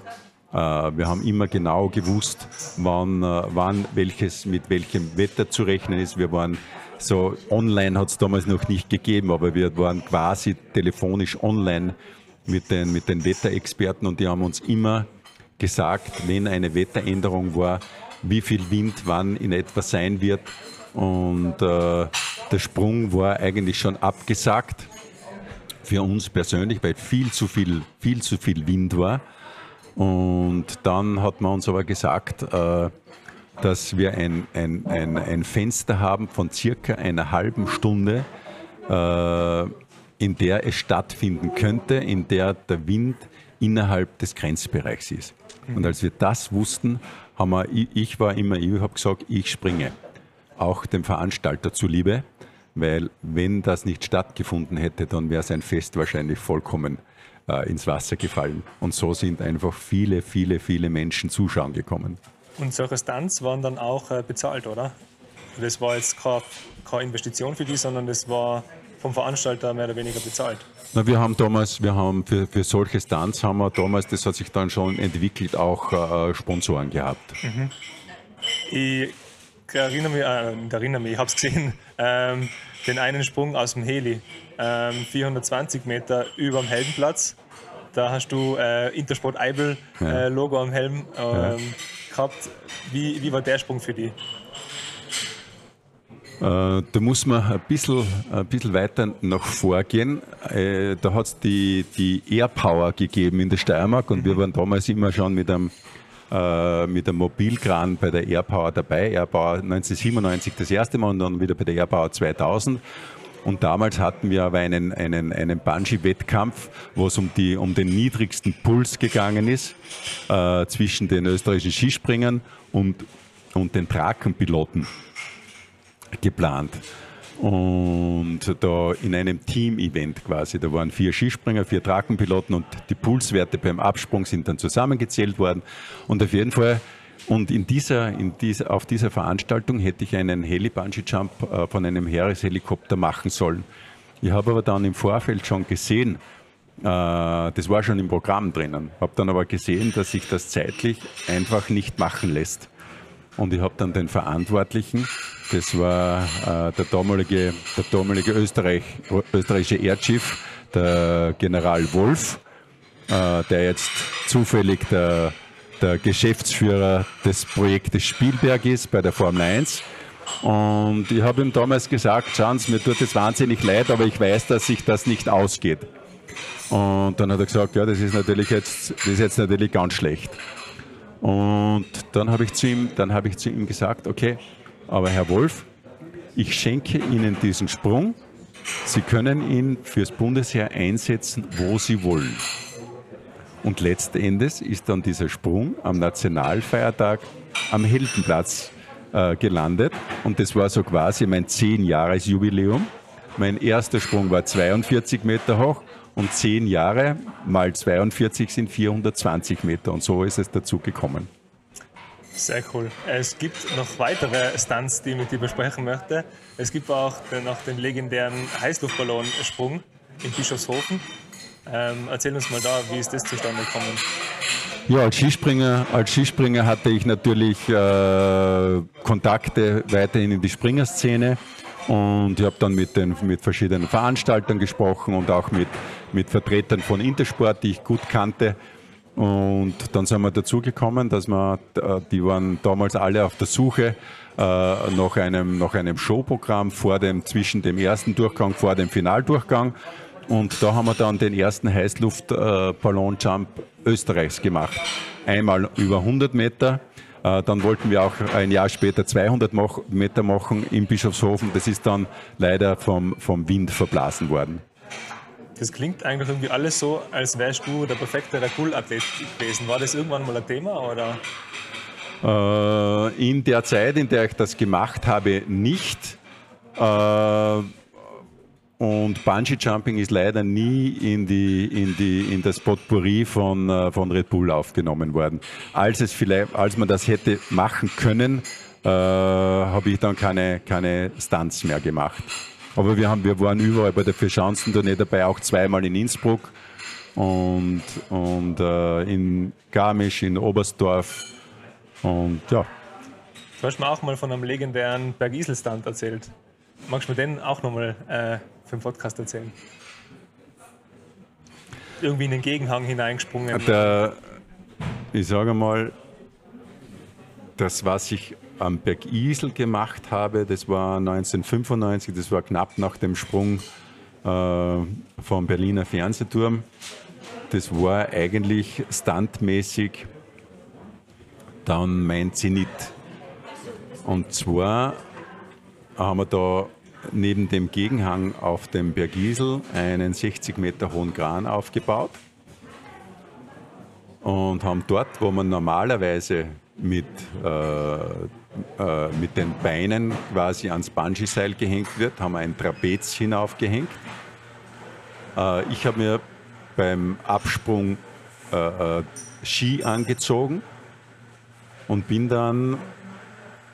Äh, wir haben immer genau gewusst, wann, äh, wann welches mit welchem Wetter zu rechnen ist. Wir waren so online hat es damals noch nicht gegeben, aber wir waren quasi telefonisch online mit den, mit den Wetterexperten und die haben uns immer gesagt, wenn eine Wetteränderung war, wie viel Wind wann in etwa sein wird. Und äh, der Sprung war eigentlich schon abgesagt für uns persönlich, weil viel zu viel, viel zu viel Wind war. Und dann hat man uns aber gesagt, äh, dass wir ein, ein, ein, ein Fenster haben von circa einer halben Stunde, äh, in der es stattfinden könnte, in der der Wind innerhalb des Grenzbereichs ist. Und als wir das wussten, haben wir, ich war immer, ich habe gesagt, ich springe. Auch dem Veranstalter zuliebe, weil wenn das nicht stattgefunden hätte, dann wäre sein Fest wahrscheinlich vollkommen äh, ins Wasser gefallen. Und so sind einfach viele, viele, viele Menschen zuschauen gekommen. Und solche Stunts waren dann auch äh, bezahlt, oder? Das war jetzt keine, keine Investition für die, sondern das war vom Veranstalter mehr oder weniger bezahlt. Na, wir haben damals, wir haben für, für solche Stunts haben wir damals, das hat sich dann schon entwickelt, auch äh, Sponsoren gehabt. Mhm. Ich erinnere mich, äh, erinnere mich ich habe es gesehen, ähm, den einen Sprung aus dem Heli, ähm, 420 Meter über dem Heldenplatz. Da hast du äh, Intersport Eibel ja. Äh, Logo am Helm ähm, ja. gehabt. Wie, wie war der Sprung für dich? Äh, da muss man ein bisschen, ein bisschen weiter nach vorgehen. Äh, da hat es die, die Air Power gegeben in der Steiermark und mhm. wir waren damals immer schon mit einem äh, mit einem Mobilkran bei der Airpower dabei. Airpower 1997 das erste Mal und dann wieder bei der Airpower 2000. Und damals hatten wir aber einen, einen, einen Bungee-Wettkampf, wo es um, die, um den niedrigsten Puls gegangen ist äh, zwischen den österreichischen Skispringern und, und den Trakenpiloten geplant. Und da in einem Team-Event quasi, da waren vier Skispringer, vier Trakenpiloten und die Pulswerte beim Absprung sind dann zusammengezählt worden. Und auf jeden Fall, und in dieser, in dieser, auf dieser Veranstaltung hätte ich einen Heli-Bungee-Jump äh, von einem Heereshelikopter machen sollen. Ich habe aber dann im Vorfeld schon gesehen, äh, das war schon im Programm drinnen, habe dann aber gesehen, dass sich das zeitlich einfach nicht machen lässt. Und ich habe dann den Verantwortlichen, das war äh, der damalige, der damalige Österreich, österreichische Erdchief, der General Wolf, äh, der jetzt zufällig der, der Geschäftsführer des Projektes Spielberg ist bei der Formel 1. Und ich habe ihm damals gesagt, schauen Sie, mir tut es wahnsinnig leid, aber ich weiß, dass sich das nicht ausgeht. Und dann hat er gesagt, ja, das ist natürlich jetzt, das ist jetzt natürlich ganz schlecht. Und dann habe ich, zu ihm, ich zu ihm gesagt, okay, aber Herr Wolf, ich schenke Ihnen diesen Sprung. Sie können ihn fürs Bundesheer einsetzen, wo Sie wollen. Und letzten Endes ist dann dieser Sprung am Nationalfeiertag am Heldenplatz äh, gelandet. Und das war so quasi mein 10-Jahres-Jubiläum. Mein erster Sprung war 42 Meter hoch und 10 Jahre mal 42 sind 420 Meter. Und so ist es dazu gekommen. Sehr cool. Es gibt noch weitere Stunts, die ich mit dir besprechen möchte. Es gibt auch noch den legendären Heißluftballonsprung in Bischofshofen. Ähm, erzähl uns mal da, wie ist das zustande gekommen? Ja, als Skispringer, als Skispringer hatte ich natürlich äh, Kontakte weiterhin in die Springerszene und ich habe dann mit, den, mit verschiedenen Veranstaltern gesprochen und auch mit, mit Vertretern von Intersport, die ich gut kannte und dann sind wir dazu gekommen, dass wir, äh, die waren damals alle auf der Suche äh, nach einem, nach einem Showprogramm vor dem, zwischen dem ersten Durchgang, vor dem Finaldurchgang. Und da haben wir dann den ersten Heißluftballonjump Österreichs gemacht. Einmal über 100 Meter. Äh, dann wollten wir auch ein Jahr später 200 Meter machen in Bischofshofen. Das ist dann leider vom, vom Wind verblasen worden. Das klingt eigentlich irgendwie alles so, als wärst du der perfekte Rakul-Athlet gewesen. War das irgendwann mal ein Thema oder? Äh, in der Zeit, in der ich das gemacht habe, nicht. Äh, und Bungee Jumping ist leider nie in, die, in, die, in das Potpourri von, äh, von Red Bull aufgenommen worden. Als, es vielleicht, als man das hätte machen können, äh, habe ich dann keine, keine Stunts mehr gemacht. Aber wir, haben, wir waren überall bei der Vierschanzentournee dabei, auch zweimal in Innsbruck und, und äh, in Garmisch, in Oberstdorf. Und ja. Du hast mir auch mal von einem legendären Bergisel-Stand erzählt. Magst du mir den auch nochmal äh, für den Podcast erzählen? Irgendwie in den Gegenhang hineingesprungen. Der, ich sage mal, das, was ich am Berg Isel gemacht habe. Das war 1995, das war knapp nach dem Sprung äh, vom Berliner Fernsehturm. Das war eigentlich standmäßig dann mein Zenit. Und zwar haben wir da neben dem Gegenhang auf dem Berg Isel einen 60 Meter hohen Kran aufgebaut und haben dort, wo man normalerweise mit äh, äh, mit den Beinen quasi ans Bungee-Seil gehängt wird, haben ein Trapez hinaufgehängt. Äh, ich habe mir beim Absprung äh, äh Ski angezogen und bin dann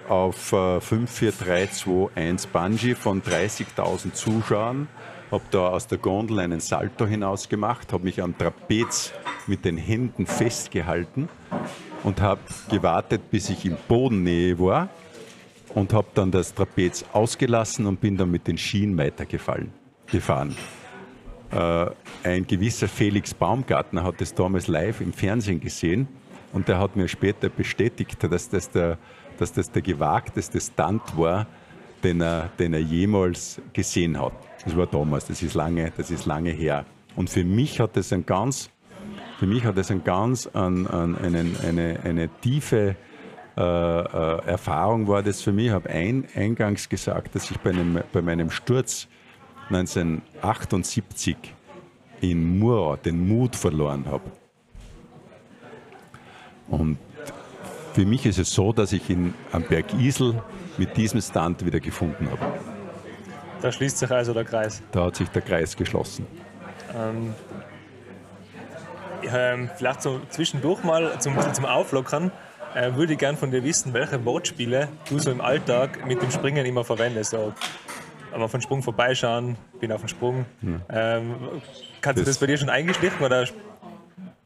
auf äh, 5, 4, 3, 2, 1 Bungee von 30.000 Zuschauern, habe da aus der Gondel einen Salto hinaus gemacht, habe mich am Trapez mit den Händen festgehalten und habe gewartet, bis ich in Bodennähe war und habe dann das Trapez ausgelassen und bin dann mit den Schienen weitergefallen, gefahren. Äh, ein gewisser Felix Baumgartner hat das damals live im Fernsehen gesehen und der hat mir später bestätigt, dass das der, dass das der gewagteste Stunt war, den er, den er jemals gesehen hat. Das war damals, das ist lange, das ist lange her. Und für mich hat das einen ganz für mich hat es ein ganz, an, an einen, eine, eine tiefe äh, äh, Erfahrung war das für mich. Ich habe ein, eingangs gesagt, dass ich bei, einem, bei meinem Sturz 1978 in Murau den Mut verloren habe. Und für mich ist es so, dass ich ihn am Berg Isel mit diesem Stand wieder gefunden habe. Da schließt sich also der Kreis. Da hat sich der Kreis geschlossen. Ähm, ähm, vielleicht so zwischendurch mal zum, zum Auflockern äh, würde ich gerne von dir wissen, welche Wortspiele du so im Alltag mit dem Springen immer verwendest. So, einmal von Sprung vorbeischauen, bin auf dem Sprung. Hm. Ähm, kannst das, du das bei dir schon eingeschlichen oder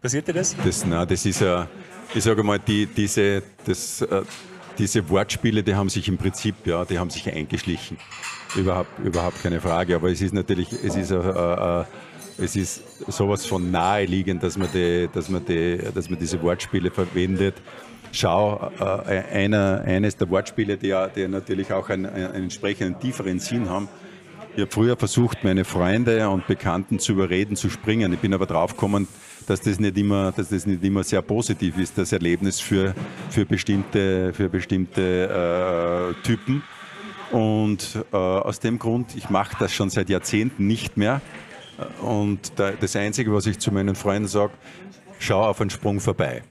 passiert dir das? Das, nein, das ist ja, ich sage mal, die, diese, das, äh, diese Wortspiele, die haben sich im Prinzip, ja, die haben sich eingeschlichen. Überhaupt, überhaupt keine Frage. Aber es ist natürlich, es ist, äh, äh, es ist sowas von naheliegend, dass man, die, dass, man die, dass man diese Wortspiele verwendet. Schau, äh, einer, eines der Wortspiele, die, die natürlich auch einen, einen entsprechenden tieferen Sinn haben. Ich habe früher versucht, meine Freunde und Bekannten zu überreden, zu springen. Ich bin aber draufgekommen, dass das nicht immer, dass das nicht immer sehr positiv ist, das Erlebnis für, für bestimmte, für bestimmte äh, Typen. Und äh, aus dem Grund, ich mache das schon seit Jahrzehnten nicht mehr. Und da, das Einzige, was ich zu meinen Freunden sage, schau auf einen Sprung vorbei.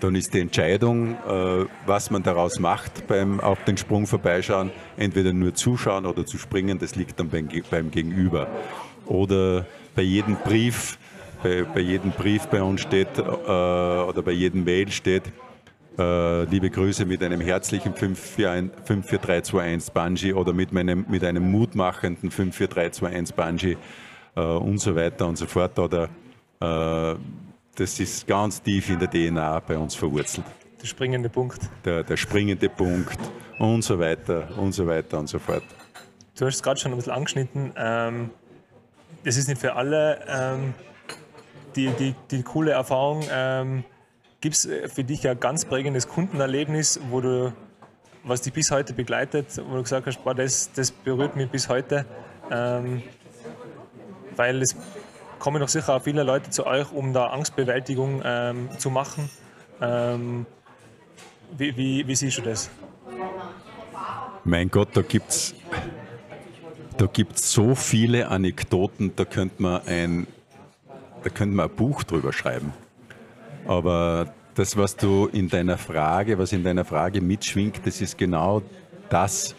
Dann ist die Entscheidung, äh, was man daraus macht beim auf den Sprung vorbeischauen, entweder nur zuschauen oder zu springen, das liegt dann beim, beim Gegenüber. Oder bei jedem Brief, bei, bei jedem Brief bei uns steht äh, oder bei jedem Mail steht, äh, liebe Grüße mit einem herzlichen 54321 Bungee oder mit, meinem, mit einem mutmachenden 54321 Bungee äh, und so weiter und so fort. Oder äh, das ist ganz tief in der DNA bei uns verwurzelt. Der springende Punkt. Der, der springende Punkt und so weiter und so weiter und so fort. Du hast es gerade schon ein bisschen angeschnitten. Ähm, das ist nicht für alle ähm, die, die, die coole Erfahrung. Ähm, Gibt es äh, für dich ein ganz prägendes Kundenerlebnis, wo du, was dich bis heute begleitet, wo du gesagt hast, boah, das, das berührt mich bis heute? Ähm, weil es kommen doch sicher auch viele Leute zu euch, um da Angstbewältigung ähm, zu machen. Ähm, wie, wie, wie, siehst du das? Mein Gott, da gibt es da gibt's so viele Anekdoten, da könnte man ein, da könnte man ein Buch drüber schreiben. Aber das, was du in deiner Frage, was in deiner Frage mitschwingt, das ist genau das,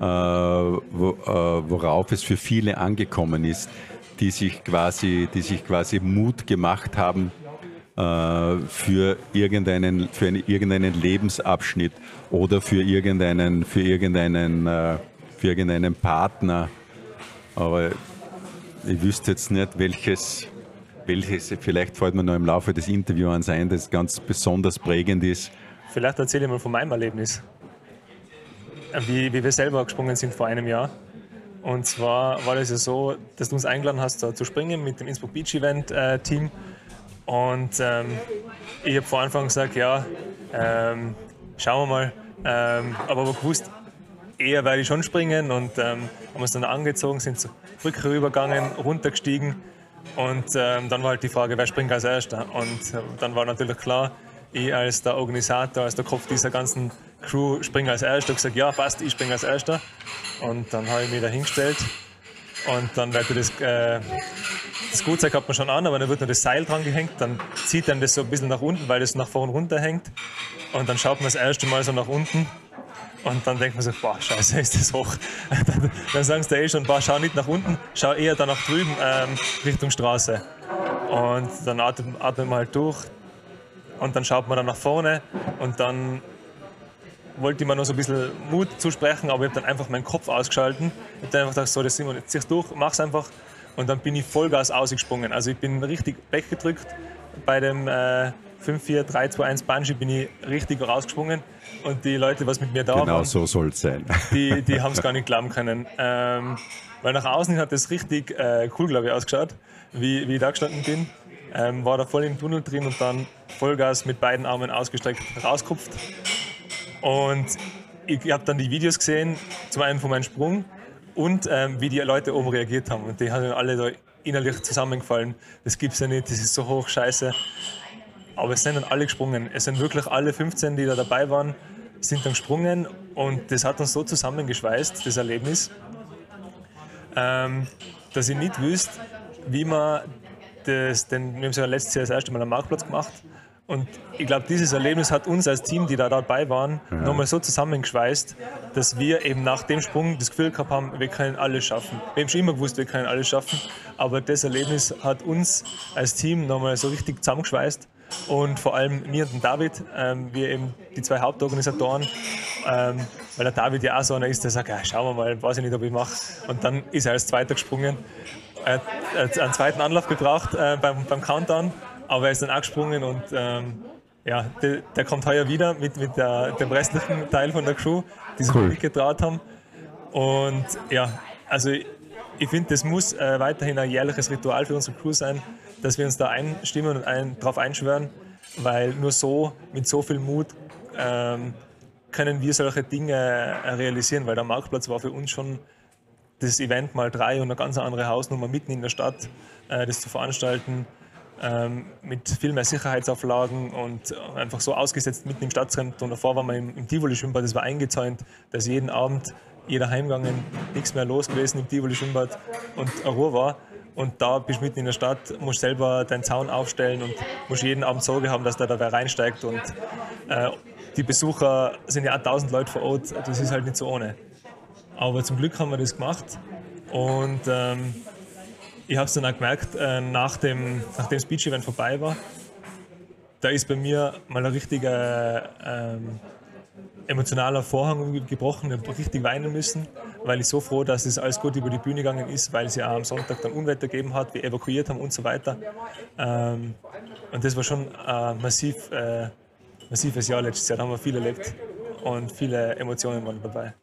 äh, wo, äh, worauf es für viele angekommen ist, die sich quasi, die sich quasi Mut gemacht haben äh, für irgendeinen, für einen, irgendeinen Lebensabschnitt oder für irgendeinen, für irgendeinen, äh, für irgendeinen Partner. Aber ich wüsste jetzt nicht, welches, welches, vielleicht fällt mir noch im Laufe des Interviews ein, das ganz besonders prägend ist. Vielleicht erzähle ich mal von meinem Erlebnis. Wie, wie wir selber gesprungen sind vor einem Jahr. Und zwar war das ja so, dass du uns eingeladen hast, da zu springen mit dem Innsbruck Beach Event äh, Team. Und ähm, ich habe vor Anfang gesagt, ja, ähm, schauen wir mal. Ähm, aber ich gewusst, eher werde ich schon springen und ähm, haben uns dann angezogen, sind zur Brücke rübergegangen, runtergestiegen und ähm, dann war halt die Frage, wer springt als Erster. Und äh, dann war natürlich klar, ich als der Organisator, als der Kopf dieser ganzen Crew springe als Erster. Ich gesagt, ja, passt, ich springe als Erster. Und dann habe ich mich da hingestellt. Und dann wird das, äh, das Gutzeug hat man schon an, aber dann wird nur das Seil dran gehängt. Dann zieht dann das so ein bisschen nach unten, weil das nach vorn runter hängt. Und dann schaut man das erste Mal so nach unten. Und dann denkt man sich, boah, scheiße, ist das hoch. dann, dann sagen sie eh schon, boah, schau nicht nach unten, schau eher da nach drüben, ähm, Richtung Straße. Und dann atmet, atmet man halt durch. Und dann schaut man dann nach vorne und dann wollte ich mir noch so ein bisschen Mut zusprechen, aber ich habe dann einfach meinen Kopf ausgeschalten. Ich habe dann einfach gesagt, so, das Simon, jetzt zieh's durch, mach's einfach. Und dann bin ich Vollgas ausgesprungen. Also ich bin richtig weggedrückt. Bei dem äh, 5, 4, 3, 2, 1 Bungee bin ich richtig rausgesprungen. Und die Leute, was mit mir da genau waren, Genau so soll es sein. Die, die haben es gar nicht glauben können. Ähm, weil nach außen hat das richtig äh, cool, glaube ich, ausgeschaut, wie, wie ich da gestanden bin. Ähm, war da voll im Tunnel drin und dann Vollgas mit beiden Armen ausgestreckt rauskupft. Und ich habe dann die Videos gesehen, zum einen von meinem Sprung und ähm, wie die Leute oben reagiert haben. Und die haben alle da innerlich zusammengefallen. Das gibt es ja nicht, das ist so hoch, scheiße. Aber es sind dann alle gesprungen. Es sind wirklich alle 15, die da dabei waren, sind dann gesprungen und das hat uns so zusammengeschweißt, das Erlebnis, ähm, dass ich nicht wüsste, wie man das, denn wir haben es ja letztes Jahr das erste Mal am Marktplatz gemacht und ich glaube, dieses Erlebnis hat uns als Team, die da dabei waren, ja. nochmal so zusammengeschweißt, dass wir eben nach dem Sprung das Gefühl gehabt haben, wir können alles schaffen. Wir haben schon immer gewusst, wir können alles schaffen, aber das Erlebnis hat uns als Team nochmal so richtig zusammengeschweißt und vor allem mir und David, ähm, wir eben die zwei Hauptorganisatoren, ähm, weil der David ja auch so einer ist, der sagt, ja, schauen wir mal, weiß ich nicht, ob ich mache. Und dann ist er als Zweiter gesprungen. Er hat einen zweiten Anlauf gebraucht äh, beim, beim Countdown aber er ist dann auch gesprungen und ähm, ja, der, der, kommt heuer wieder mit, mit der, dem restlichen Teil von der Crew, die sich cool. mitgetraut haben. Und ja, also ich, finde, das muss äh, weiterhin ein jährliches Ritual für unsere Crew sein, dass wir uns da einstimmen und ein, darauf einschwören, weil nur so, mit so viel Mut, ähm, können wir solche Dinge äh, realisieren, weil der Marktplatz war für uns schon das Event mal drei und eine ganz andere Hausnummer mitten in der Stadt, äh, das zu veranstalten ähm, mit viel mehr Sicherheitsauflagen und einfach so ausgesetzt mitten im Stadtzentrum. Davor waren wir im, im Tivoli-Schwimmbad, das war eingezäunt, dass jeden Abend jeder heimgegangen, nichts mehr los gewesen im Tivoli-Schwimmbad und Ruhe war. Und da bist du mitten in der Stadt, musst selber deinen Zaun aufstellen und musst jeden Abend Sorge haben, dass da wer reinsteigt. Und äh, die Besucher sind ja auch tausend Leute vor Ort, das ist halt nicht so ohne. Aber zum Glück haben wir das gemacht und ähm, ich habe es dann auch gemerkt, äh, nach dem, nachdem das Beach-Event vorbei war, da ist bei mir mal ein richtiger ähm, emotionaler Vorhang gebrochen. Richtig weinen müssen, weil ich so froh, dass es alles gut über die Bühne gegangen ist, weil es ja am Sonntag dann Unwetter gegeben hat, wir evakuiert haben und so weiter. Ähm, und das war schon ein massiv, äh, massives Jahr letztes Jahr. Da haben wir viel erlebt und viele Emotionen waren dabei.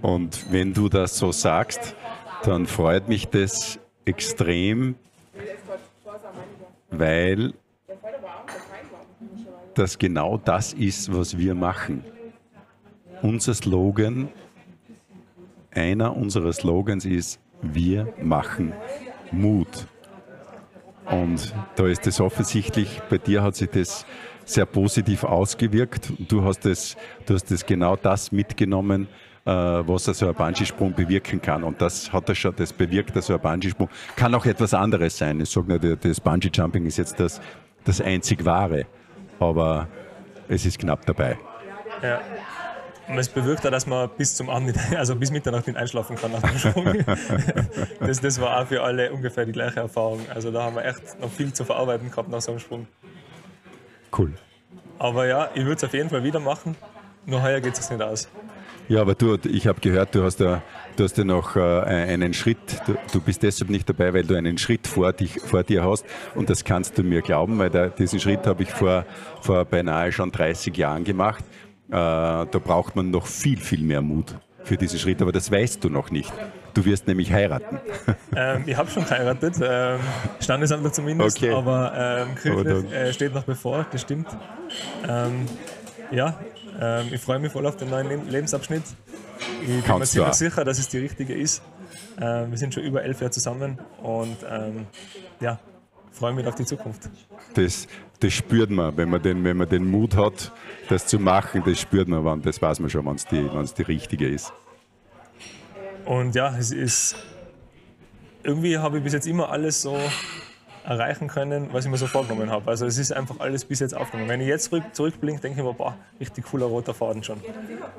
Und wenn du das so sagst, dann freut mich das extrem, weil das genau das ist, was wir machen. Unser Slogan, einer unserer Slogans ist, wir machen Mut. Und da ist es offensichtlich, bei dir hat sich das sehr positiv ausgewirkt. Du hast das, du hast das genau das mitgenommen, äh, was also ein Bungee-Sprung bewirken kann. Und das hat er schon, das bewirkt also ein Bungee-Sprung. Kann auch etwas anderes sein. Ich sage nicht, das Bungee-Jumping ist jetzt das, das einzig wahre, aber es ist knapp dabei. Ja. Und es bewirkt auch, dass man bis zum Abend, also bis Mitternacht nicht einschlafen kann nach dem Sprung. das, das war auch für alle ungefähr die gleiche Erfahrung. Also da haben wir echt noch viel zu verarbeiten gehabt nach so einem Sprung. Cool. Aber ja, ich würde es auf jeden Fall wieder machen. Nur heuer geht es nicht aus. Ja, aber du, ich habe gehört, du hast ja, du hast ja noch äh, einen Schritt, du, du, bist deshalb nicht dabei, weil du einen Schritt vor, dich, vor dir hast und das kannst du mir glauben, weil da, diesen Schritt habe ich vor, vor beinahe schon 30 Jahren gemacht. Äh, da braucht man noch viel, viel mehr Mut für diesen Schritt, aber das weißt du noch nicht. Du wirst nämlich heiraten. Ähm, ich habe schon geheiratet, ähm, Standesamt zumindest, okay. aber ähm, kirchlich äh, steht noch bevor, das stimmt. Ähm, ja, ähm, ich freue mich voll auf den neuen Lebensabschnitt. Ich bin mir ziemlich sicher, dass es die richtige ist. Ähm, wir sind schon über elf Jahre zusammen und ähm, ja, freue mich auf die Zukunft. Das, das spürt man, wenn man, den, wenn man den Mut hat, das zu machen, das spürt man, wann, das weiß man schon, wenn es die, die richtige ist. Und ja, es ist irgendwie habe ich bis jetzt immer alles so erreichen können, was ich mir so vorgenommen habe. Also es ist einfach alles bis jetzt aufgenommen. Wenn ich jetzt zurück, zurückblinke, denke ich mir, boah, richtig cooler roter Faden schon.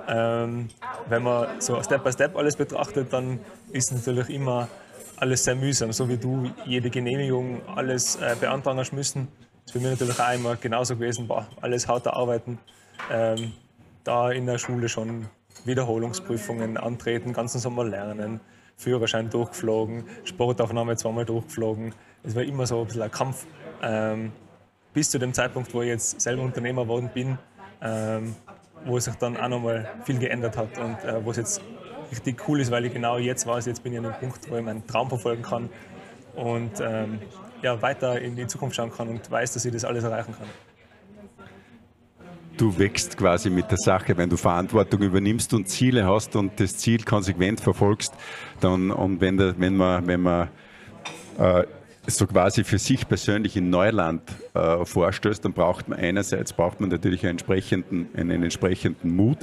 Ähm, wenn man so Step by Step alles betrachtet, dann ist natürlich immer alles sehr mühsam. So wie du jede Genehmigung, alles äh, beantragen hast müssen, ist für mich natürlich auch immer genauso gewesen, boah, alles harte Arbeiten. Ähm, da in der Schule schon Wiederholungsprüfungen antreten, ganzen Sommer lernen, Führerschein durchgeflogen, Sportaufnahme zweimal durchgeflogen, es war immer so ein bisschen ein Kampf. Ähm, bis zu dem Zeitpunkt, wo ich jetzt selber Unternehmer geworden bin, ähm, wo sich dann auch nochmal viel geändert hat und äh, wo es jetzt richtig cool ist, weil ich genau jetzt weiß, jetzt bin ich an einem Punkt, wo ich meinen Traum verfolgen kann und ähm, ja, weiter in die Zukunft schauen kann und weiß, dass ich das alles erreichen kann. du wächst quasi mit der Sache. Wenn du Verantwortung übernimmst und Ziele hast und das Ziel konsequent verfolgst, dann und wenn, der, wenn man, wenn man äh, so quasi für sich persönlich in Neuland äh, vorstößt, dann braucht man einerseits braucht man natürlich einen entsprechenden, einen entsprechenden Mut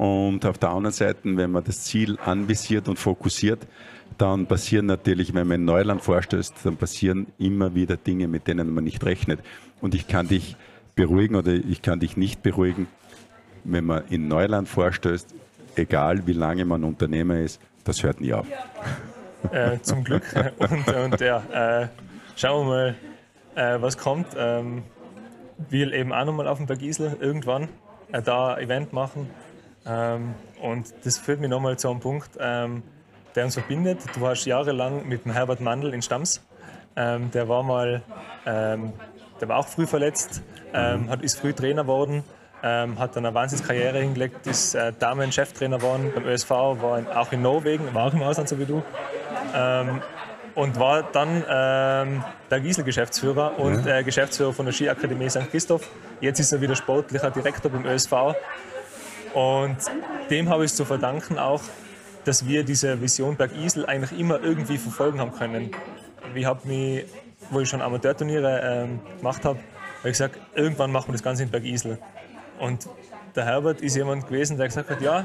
und auf der anderen Seite, wenn man das Ziel anvisiert und fokussiert, dann passieren natürlich, wenn man in Neuland vorstößt, dann passieren immer wieder Dinge, mit denen man nicht rechnet. Und ich kann dich beruhigen oder ich kann dich nicht beruhigen, wenn man in Neuland vorstößt, egal wie lange man Unternehmer ist, das hört nie auf. Äh, zum Glück. Und, und ja, äh, schauen wir mal, äh, was kommt. Ähm, will eben auch nochmal auf dem Berg Isel irgendwann äh, da Event machen. Ähm, und das führt mich nochmal zu einem Punkt, ähm, der uns verbindet. Du warst jahrelang mit dem Herbert Mandl in Stamms. Ähm, der war mal, ähm, der war auch früh verletzt, ähm, hat, ist früh Trainer geworden, ähm, hat dann eine Wahnsinnskarriere hingelegt, ist äh, Damen-Cheftrainer geworden beim ÖSV, war in, auch in Norwegen, war auch im Ausland, so wie du. Ähm, und war dann ähm, der Giesel-Geschäftsführer und äh, Geschäftsführer von der Skiakademie St. Christoph. Jetzt ist er wieder sportlicher Direktor beim ÖSV. Und dem habe ich es zu verdanken auch, dass wir diese Vision Berg Isel eigentlich immer irgendwie verfolgen haben können. Ich habe mich, wo ich schon Amateurturniere ähm, gemacht habe, habe ich gesagt, irgendwann machen wir das Ganze in Berg Isel. Und der Herbert ist jemand gewesen, der gesagt hat, ja,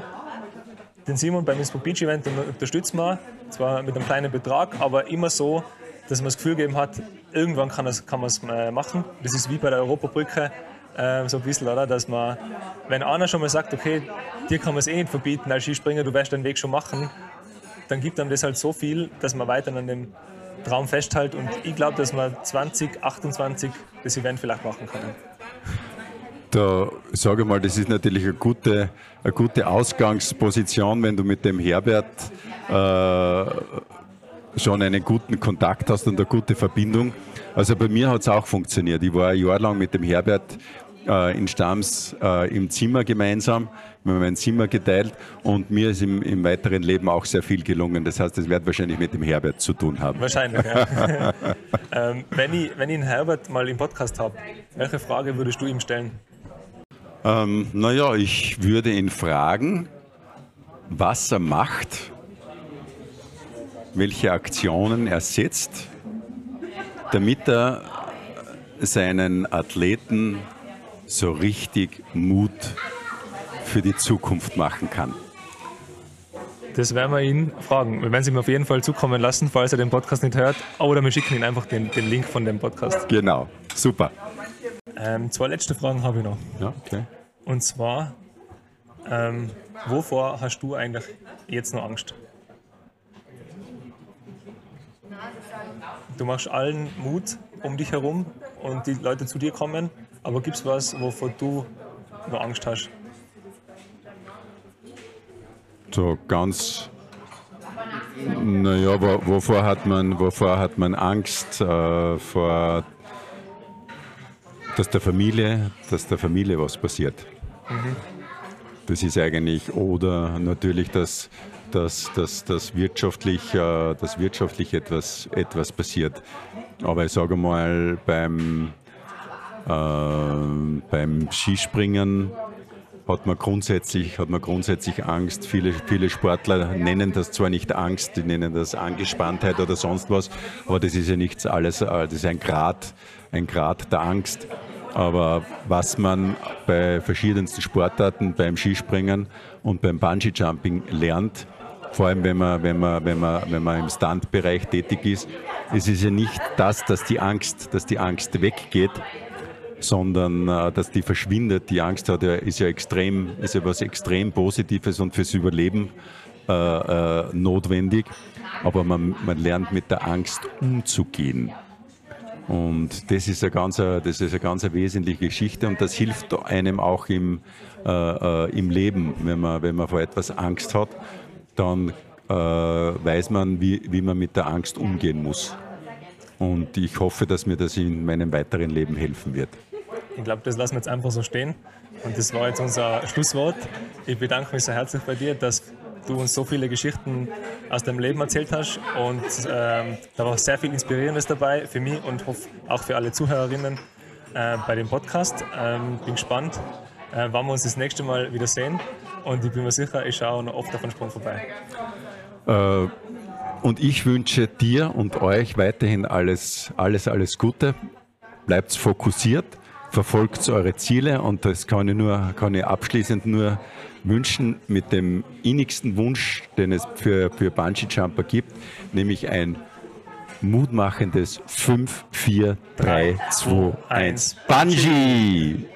den Simon beim Innsbruck Beach Event unterstützen wir, zwar mit einem kleinen Betrag, aber immer so, dass man das Gefühl gegeben hat, irgendwann kann, kann man es äh, machen. Das ist wie bei der Europabrücke äh, so ein bisschen, oder? Dass man, wenn einer schon mal sagt, okay, dir kann man es eh nicht verbieten als Skispringer, du wirst deinen Weg schon machen, dann gibt einem das halt so viel, dass man weiter an dem Traum festhält. Und ich glaube, dass wir 2028 das Event vielleicht machen können. Da sage ich mal, das ist natürlich eine gute, eine gute Ausgangsposition, wenn du mit dem Herbert schon einen guten Kontakt hast und eine gute Verbindung. Also bei mir hat es auch funktioniert. Ich war ein Jahr lang mit dem Herbert äh, in Stams äh, im Zimmer gemeinsam. Wir haben ein Zimmer geteilt und mir ist im, im, weiteren Leben auch sehr viel gelungen. Das heißt, es wird wahrscheinlich mit dem Herbert zu tun haben. Wahrscheinlich, ja. ähm, wenn, ich, wenn ich einen Herbert mal im Podcast habe, welche Frage würdest du ihm stellen? Ähm, naja, ich würde ihn fragen, was er macht, welche Aktionen er setzt, damit er seinen Athleten so richtig Mut für die Zukunft machen kann? Das werden wir ihn fragen. Wir werden es ihm auf jeden Fall zukommen lassen, falls er den Podcast nicht hört. Oder wir schicken ihm einfach den, den Link von dem Podcast. Genau, super. Ähm, zwei letzte Fragen habe ich noch. Ja, okay. Und zwar, ähm, wovor hast du eigentlich jetzt noch Angst? Du machst allen Mut um dich herum und die Leute zu dir kommen, aber gibt es was, wovor du noch Angst hast? So ganz, naja, wovor hat man, wovor hat man Angst? Äh, vor, dass der Familie, dass der Familie was passiert. Mhm. Das ist eigentlich, oder natürlich, dass, dass, dass, dass, wirtschaftlich, äh, dass wirtschaftlich etwas, etwas passiert. Aber ich sage mal, beim, äh, beim Skispringen hat man grundsätzlich, hat man grundsätzlich Angst. Viele, viele Sportler nennen das zwar nicht Angst, die nennen das Angespanntheit oder sonst was, aber das ist ja nichts alles, äh, das ist ein Grad, ein Grad der Angst. Aber was man bei verschiedensten Sportarten, beim Skispringen und beim Bungee-Jumping lernt, vor allem wenn man, wenn man, wenn man, wenn man im Stuntbereich tätig ist, es ist ja nicht das, dass die Angst, dass die Angst weggeht, sondern äh, dass die verschwindet. Die Angst hat ja, ist ja extrem, ist ja was extrem Positives und fürs Überleben äh, äh, notwendig. Aber man, man lernt mit der Angst umzugehen. Und das ist eine ganz, das ist eine ganz wesentliche Geschichte und das hilft einem auch im, äh, äh, im Leben. Wenn man, wenn man vor etwas Angst hat, dann äh, weiß man, wie, wie man mit der Angst umgehen muss. Und ich hoffe, dass mir das in meinem weiteren Leben helfen wird. Ich glaube, das lassen wir jetzt einfach so stehen. Und das war jetzt unser Schlusswort. Ich bedanke mich sehr herzlich bei dir, dass du uns so viele Geschichten aus deinem Leben erzählt hast. Und ähm, da war sehr viel Inspirierendes dabei für mich und hoffe auch für alle Zuhörerinnen äh, bei dem Podcast. Ähm, bin gespannt, äh, wann wir uns das nächste Mal wieder sehen. Und ich bin mir sicher, ich schaue noch oft auf den Sprung vorbei. Äh, und ich wünsche dir und euch weiterhin alles, alles, alles Gute. Bleibt fokussiert, verfolgt eure Ziele und das kann ich, nur, kann ich abschließend nur wünschen mit dem innigsten Wunsch, den es für, für Bungee-Jumper gibt, nämlich ein mutmachendes 5, 4, 3, 2, 1. Bungee!